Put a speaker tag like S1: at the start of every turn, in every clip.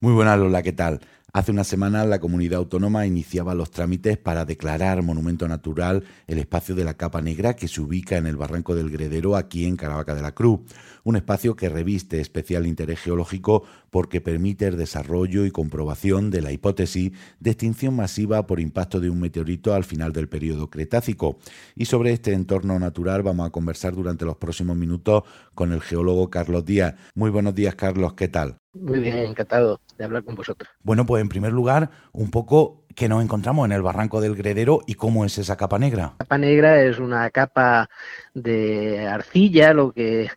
S1: Muy buenas, Lola, ¿qué tal? Hace una semana la comunidad autónoma iniciaba los trámites para declarar monumento natural el espacio de la Capa Negra que se ubica en el Barranco del Gredero aquí en Caravaca de la Cruz, un espacio que reviste especial interés geológico porque permite el desarrollo y comprobación de la hipótesis de extinción masiva por impacto de un meteorito al final del periodo Cretácico. Y sobre este entorno natural vamos a conversar durante los próximos minutos con el geólogo Carlos Díaz. Muy buenos días, Carlos, ¿qué tal?
S2: Muy bien, encantado de hablar con vosotros.
S1: Bueno, pues en primer lugar, un poco que nos encontramos en el barranco del Gredero y cómo es esa capa negra.
S2: La capa negra es una capa de arcilla, lo que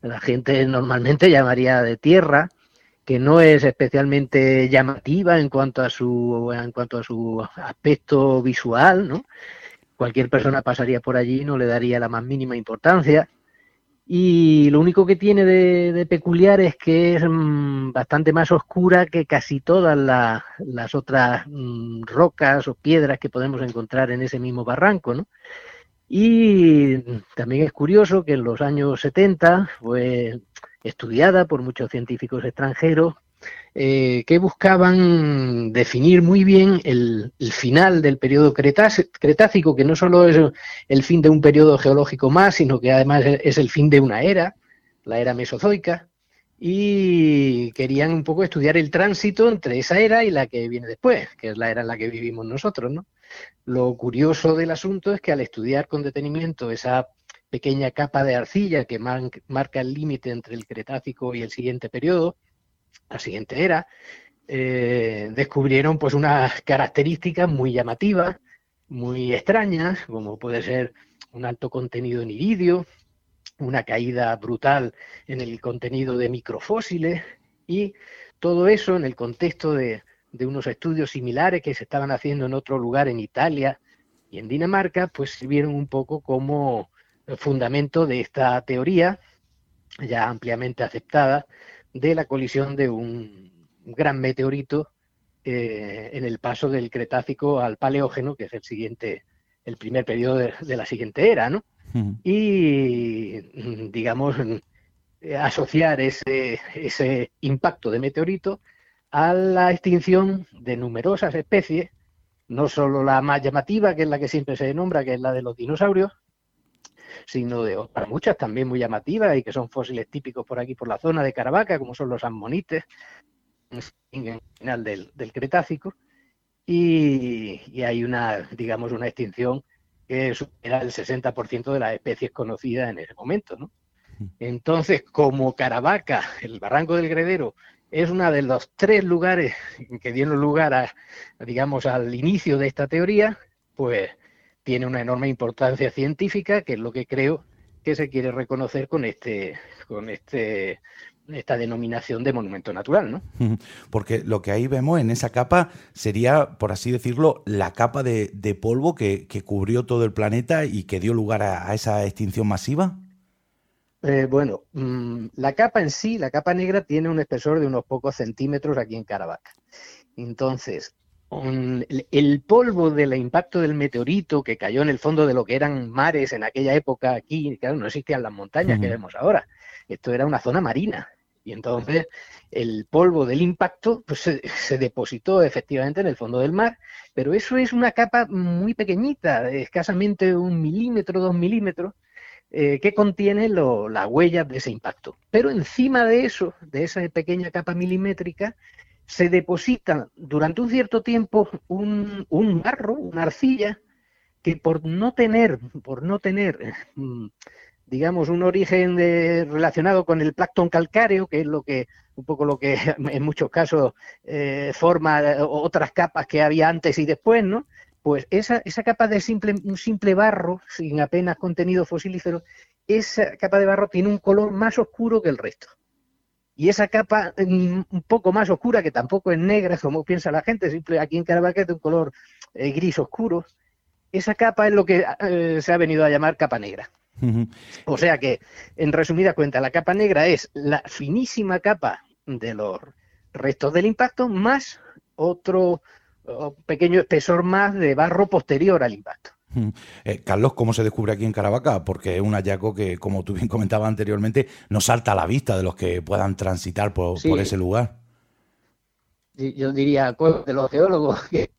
S2: la gente normalmente llamaría de tierra, que no es especialmente llamativa en cuanto a su en cuanto a su aspecto visual, ¿no? Cualquier persona pasaría por allí y no le daría la más mínima importancia y lo único que tiene de, peculiar es que es mm, bastante más oscura que casi todas las otras mm, rocas o piedras que podemos encontrar en ese mismo barranco, ¿no? Y también es curioso que en los años 70 fue estudiada por muchos científicos extranjeros eh, que buscaban definir muy bien el, final del periodo cretácico, que no solo es el fin de un periodo geológico más, sino que además es el fin de una era, la era mesozoica, y querían un poco estudiar el tránsito entre esa era y la que viene después, que es la era en la que vivimos nosotros, ¿no? Lo curioso del asunto es que al estudiar con detenimiento esa pequeña capa de arcilla que marca el límite entre el Cretácico y el siguiente periodo, la siguiente era, eh, descubrieron pues unas características muy llamativas, muy extrañas, como puede ser un alto contenido en iridio, una caída brutal en el contenido de microfósiles y todo eso en el contexto de, de unos estudios similares que se estaban haciendo en otro lugar en Italia y en Dinamarca, pues sirvieron un poco como fundamento de esta teoría ya ampliamente aceptada de la colisión de un gran meteorito eh, en el paso del Cretácico al Paleógeno, que es el siguiente, el primer periodo de, la siguiente era, ¿no? Y, digamos, asociar ese, ese impacto de meteorito a la extinción de numerosas especies, no solo la más llamativa, que es la que siempre se nombra, que es la de los dinosaurios, sino de otras muchas también muy llamativas y que son fósiles típicos por aquí, por la zona de Caravaca, como son los ammonites, en final del, Cretácico, y, hay una, digamos, una extinción que supera el 60% de las especies conocidas en ese momento, ¿no? Entonces, como Caravaca, el barranco del Gredero, es uno de los tres lugares que dieron lugar a, digamos, al inicio de esta teoría, pues tiene una enorme importancia científica, que es lo que creo que se quiere reconocer con este, con este esta denominación de monumento natural, ¿no?
S1: Porque lo que ahí vemos en esa capa sería, por así decirlo, la capa de, polvo que, cubrió todo el planeta y que dio lugar a, esa extinción masiva.
S2: Eh, bueno, mm, la capa en sí, la capa negra, tiene un espesor de unos pocos centímetros aquí en Caravaca. Entonces, el polvo del impacto del meteorito que cayó en el fondo de lo que eran mares en aquella época aquí, claro, no existían las montañas que vemos ahora, esto era una zona marina. Y entonces el polvo del impacto pues, se, depositó efectivamente en el fondo del mar, pero eso es una capa muy pequeñita, escasamente un milímetro, dos milímetros, eh, que contiene las huellas de ese impacto. Pero encima de eso, de esa pequeña capa milimétrica, se deposita durante un cierto tiempo un, un barro, una arcilla, que por no tener, por no tener, mm, digamos, un origen relacionado con el plancton calcáreo, que es lo que, un poco lo que en muchos casos eh, forma otras capas que había antes y después, ¿no? Pues esa, esa capa de simple, un simple barro, sin apenas contenido fosilífero, esa capa de barro tiene un color más oscuro que el resto. Y esa capa mm, un poco más oscura, que tampoco es negra, como piensa la gente, simple aquí en Caravaca es de un color eh, gris oscuro, esa capa es lo que eh, se ha venido a llamar capa negra. O sea que, en resumida cuenta, la capa negra es la finísima capa de los restos del impacto más otro pequeño espesor más de barro posterior al impacto.
S1: Eh, Carlos, ¿cómo se descubre aquí en Caravaca? Porque es un hallazgo que, como tú bien comentabas anteriormente, no salta a la vista de los que puedan transitar por, ese lugar.
S2: yo diría, de los geólogos que,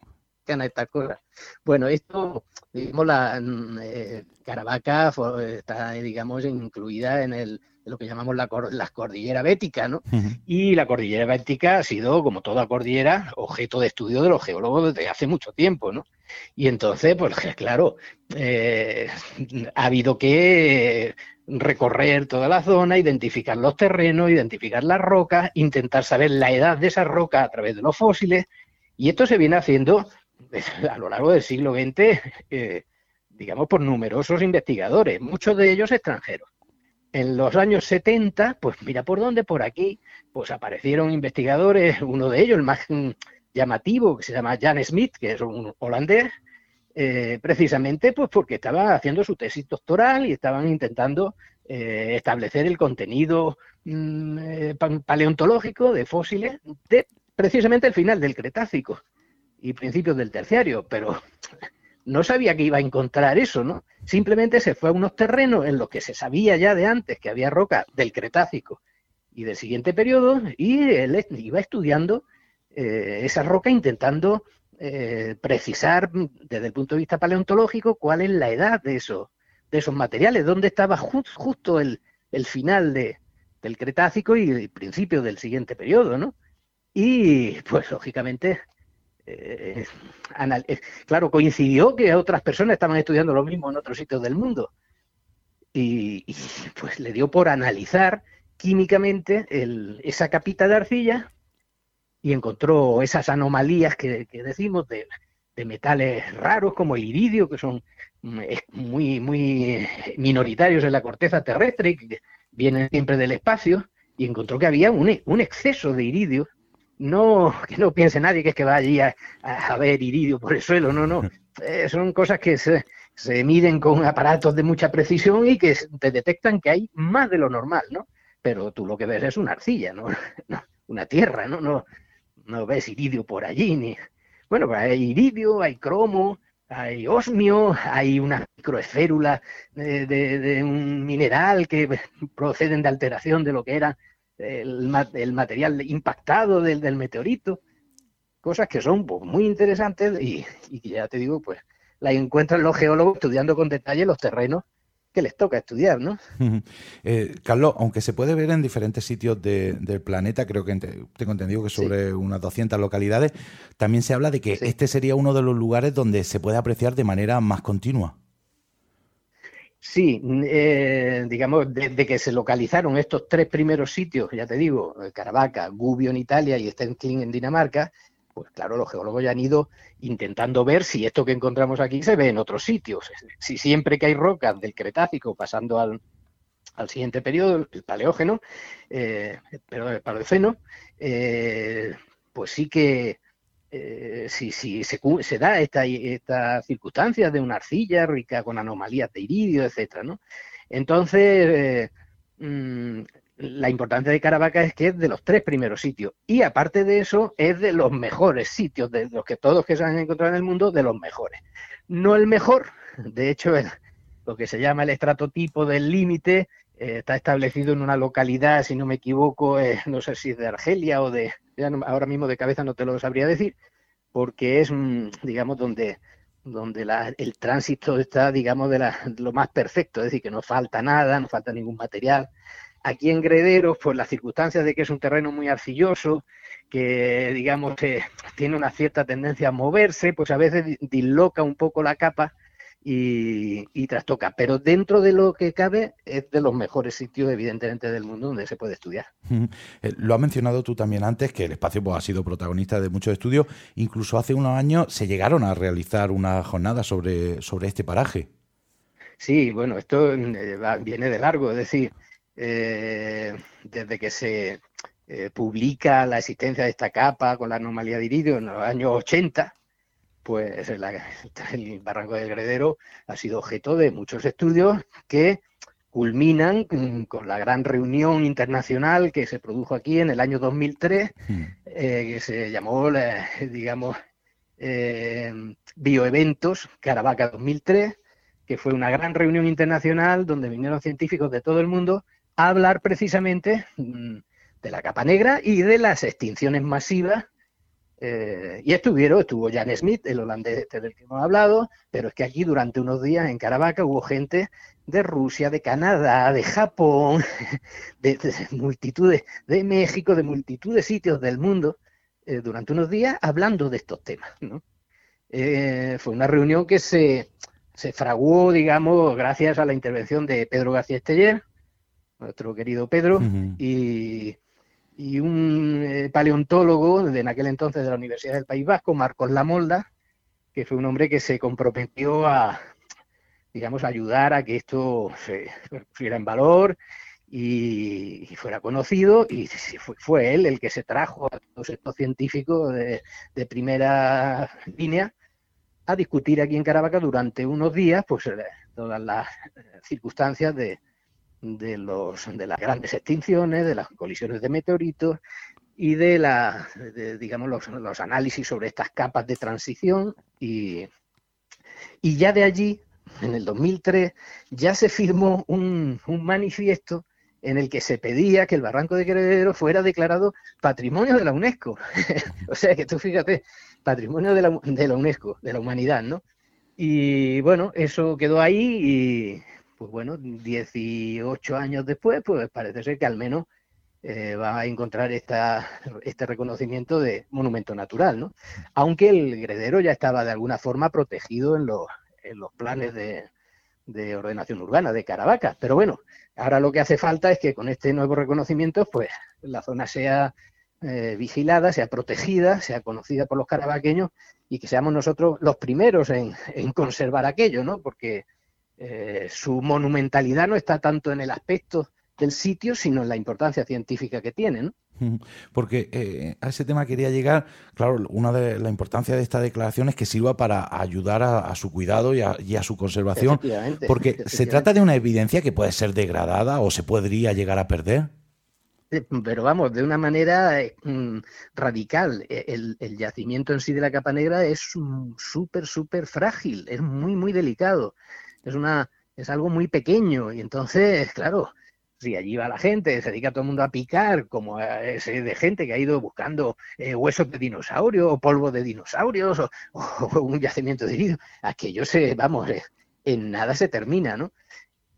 S2: a estas cosas. Bueno, esto, digamos, la eh, Caravaca está, digamos, incluida en el lo que llamamos la, la cordillera bética, ¿no? Y la cordillera bética ha sido, como toda cordillera, objeto de estudio de los geólogos desde hace mucho tiempo, ¿no? Y entonces, pues claro, eh, ha habido que recorrer toda la zona, identificar los terrenos, identificar las rocas, intentar saber la edad de esas rocas a través de los fósiles, y esto se viene haciendo a lo largo del siglo XX, eh, digamos, por numerosos investigadores, muchos de ellos extranjeros. En los años 70, pues mira por dónde, por aquí, pues aparecieron investigadores, uno de ellos, el más llamativo, que se llama Jan Smith, que es un holandés, eh, precisamente pues porque estaba haciendo su tesis doctoral y estaban intentando eh, establecer el contenido mm, paleontológico de fósiles de precisamente el final del Cretácico y principios del terciario, pero no sabía que iba a encontrar eso, ¿no? Simplemente se fue a unos terrenos en los que se sabía ya de antes que había roca del Cretácico y del siguiente periodo, y él iba estudiando eh, esa roca intentando eh, precisar desde el punto de vista paleontológico cuál es la edad de esos, de esos materiales, dónde estaba justo el, final de, del Cretácico y el principio del siguiente periodo, ¿no? Y pues lógicamente eh, eh, claro, coincidió que otras personas estaban estudiando lo mismo en otros sitios del mundo. Y, pues le dio por analizar químicamente esa capita de arcilla y encontró esas anomalías que, decimos de, metales raros como el iridio, que son mm, muy, muy minoritarios en la corteza terrestre, que vienen siempre del espacio, y encontró que había un, un exceso de iridio no, que no piense nadie que es que va allí a, ver iridio por el suelo, no, no. Eh, son cosas que se, se, miden con aparatos de mucha precisión y que te detectan que hay más de lo normal, ¿no? Pero tú lo que ves es una arcilla, ¿no? una tierra, ¿no? ¿no? No ves iridio por allí, ni... Bueno, pues hay iridio, hay cromo, hay osmio, hay una microesférula de, de, un mineral que proceden de alteración de lo que era el, material impactado del, meteorito, cosas que son pues, muy interesantes y, y ya te digo, pues la encuentran los geólogos estudiando con detalle los terrenos que les toca estudiar, ¿no?
S1: Eh, Carlos, aunque se puede ver en diferentes sitios del planeta, creo que tengo entendido que sobre unas 200 localidades, también se habla de que este sería uno de los lugares donde se puede apreciar de manera más continua.
S2: Sí, eh, digamos, desde que se localizaron estos tres primeros sitios, ya te digo, eh, Caravaca, Gubbio en Italia y Stendkling en Dinamarca, pues claro, los geólogos ya han ido intentando ver si esto que encontramos aquí se ve en otros sitios. Si siempre que hay rocas del Cretácico pasando al, siguiente periodo, el Paleógeno, eh, perdón, el Paleoceno, eh, pues sí que eh, si, se, da esta, circunstancia de una arcilla rica con anomalías de iridio, etcétera. Entonces, eh, mm, la importancia de Caravaca es que es de los tres primeros sitios y aparte de eso es de los mejores sitios, de los que todos que se han encontrado en el mundo, de los mejores. No el mejor, de hecho, lo que se llama el estratotipo del límite eh, está establecido en una localidad, si no me equivoco, no sé si es de Argelia o de, ahora mismo de cabeza no te lo sabría decir, porque es, digamos, donde, donde el tránsito está, digamos, de, lo más perfecto, es decir, que no falta nada, no falta ningún material. Aquí en Grederos, por las circunstancias de que es un terreno muy arcilloso, que, digamos, tiene una cierta tendencia a moverse, pues a veces disloca un poco la capa y, trastoca. Pero dentro de lo que cabe es de los mejores sitios, evidentemente, del mundo donde se puede estudiar.
S1: Eh, lo has mencionado tú también antes, que el espacio pues, ha sido protagonista de muchos estudios. Incluso hace unos años se llegaron a realizar una jornada sobre, sobre este paraje.
S2: Sí, bueno, esto eh, viene de largo, es decir, eh, desde que se publica la existencia de esta capa con la anomalía de iridio en los años 80, pues el, Barranco del Gredero ha sido objeto de muchos estudios que culminan con la gran reunión internacional que se produjo aquí en el año 2003, hmm. eh, que se llamó, digamos, eh, Bioeventos Caravaca 2003, que fue una gran reunión internacional donde vinieron científicos de todo el mundo a hablar precisamente mm, de la capa negra y de las extinciones masivas Eh, y estuvieron, estuvo Jan Smith, el holandés este del que hemos hablado, pero es que aquí durante unos días en Caravaca hubo gente de Rusia, de Canadá, de Japón, de, multitudes, de México, de multitud de sitios del mundo, eh, durante unos días hablando de estos temas. Eh, fue una reunión que se, se fraguó, digamos, gracias a la intervención de Pedro García Esteller, nuestro querido Pedro, y y un eh, paleontólogo de en aquel entonces de la Universidad del País Vasco, Marcos Lamolda, que fue un hombre que se comprometió a, digamos, ayudar a que esto se pusiera en valor y, fuera conocido, y fue, él el que se trajo a todos estos científicos de, de primera línea a discutir aquí en Caravaca durante unos días, pues eh, todas las circunstancias de, de, los, de las grandes extinciones, de las colisiones de meteoritos y de, la, digamos, los, análisis sobre estas capas de transición. Y, y ya de allí, en el 2003, ya se firmó un, manifiesto en el que se pedía que el Barranco de Heredero fuera declarado patrimonio de la UNESCO. o sea que tú fíjate, patrimonio de la, de la UNESCO, de la humanidad, ¿no? Y bueno, eso quedó ahí pues bueno, 18 años después, pues parece ser que al menos eh, va a encontrar esta, este reconocimiento de monumento natural, ¿no? Aunque el Gredero ya estaba de alguna forma protegido en los, en los planes de, de ordenación urbana de Caravaca. Pero bueno, ahora lo que hace falta es que con este nuevo reconocimiento, pues la zona sea eh, vigilada, sea protegida, sea conocida por los caravaqueños y que seamos nosotros los primeros en, en conservar aquello, ¿no? Porque eh, su monumentalidad no está tanto en el aspecto del sitio, sino en la importancia científica que tiene.
S1: Porque eh, a ese tema quería llegar, claro, una de la importancia de esta declaración es que sirva para ayudar a, su cuidado y a, su conservación, porque se trata de una evidencia que puede ser degradada o se podría llegar a perder.
S2: Pero vamos, de una manera eh, mm, radical. E, el, el, yacimiento en sí de la capa negra es súper, súper frágil, es muy, muy delicado es una es algo muy pequeño y entonces, claro, si allí va la gente, se dedica todo el mundo a picar, como ese de gente que ha ido buscando eh, huesos de dinosaurio o polvo de dinosaurios o, un yacimiento de herido, aquello se, vamos, eh, en nada se termina, ¿no?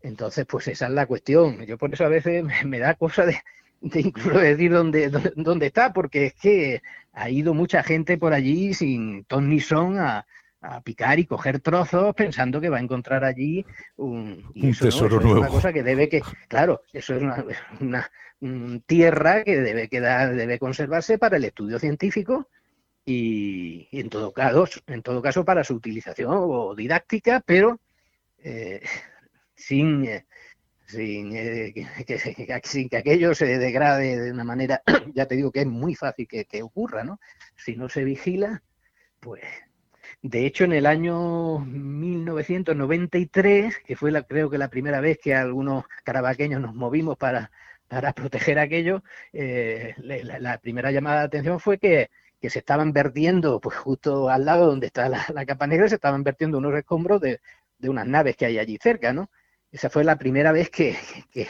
S2: Entonces, pues esa es la cuestión. Yo por eso a veces me, da cosa de, incluso decir dónde, dónde, está, porque es que ha ido mucha gente por allí sin ton ni son a, a picar y coger trozos pensando que va a encontrar allí un,
S1: tesoro nuevo.
S2: Es una cosa que debe que, claro, eso es una, tierra que debe quedar, debe conservarse para el estudio científico y, en todo caso, en todo caso para su utilización o didáctica, pero eh, sin eh, sin, eh, que, sin que aquello se degrade de una manera, ya te digo que es muy fácil que, que ocurra, ¿no? Si no se vigila, pues de hecho, en el año 1993, que fue la, creo que la primera vez que algunos carabaqueños nos movimos para, para proteger aquello, eh, la, primera llamada de atención fue que, se estaban vertiendo, pues justo al lado donde está la, capa negra, se estaban vertiendo unos escombros de, unas naves que hay allí cerca, ¿no? Esa fue la primera vez que, que,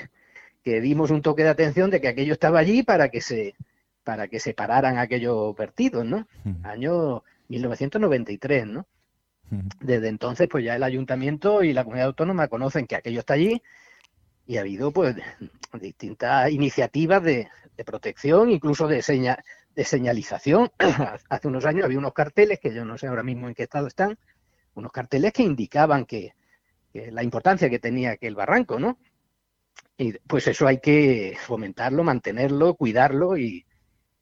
S2: dimos un toque de atención de que aquello estaba allí para que se para que se pararan aquellos vertidos, ¿no? Año 1993, ¿no? Desde entonces, pues ya el ayuntamiento y la comunidad autónoma conocen que aquello está allí y ha habido pues distintas iniciativas de, protección, incluso de, de señalización. Hace unos años había unos carteles, que yo no sé ahora mismo en qué estado están, unos carteles que indicaban que, la importancia que tenía aquel barranco, ¿no? Y pues eso hay que fomentarlo, mantenerlo, cuidarlo y,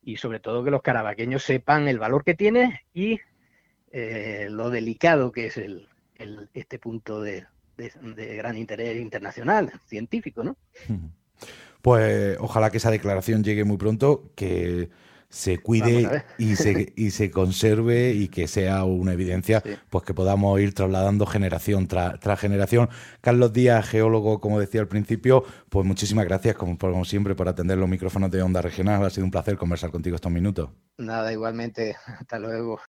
S2: y sobre todo que los carabaqueños sepan el valor que tiene y eh, lo delicado que es el, este punto de, de, gran interés internacional, científico, ¿no?
S1: Pues ojalá que esa declaración llegue muy pronto, que se cuide y se, y se conserve y que sea una evidencia pues que podamos ir trasladando generación tras generación. Carlos Díaz, geólogo, como decía al principio, pues muchísimas gracias como, como siempre por atender los micrófonos de Onda Regional. Ha sido un placer conversar contigo estos minutos.
S2: Nada, igualmente. Hasta luego.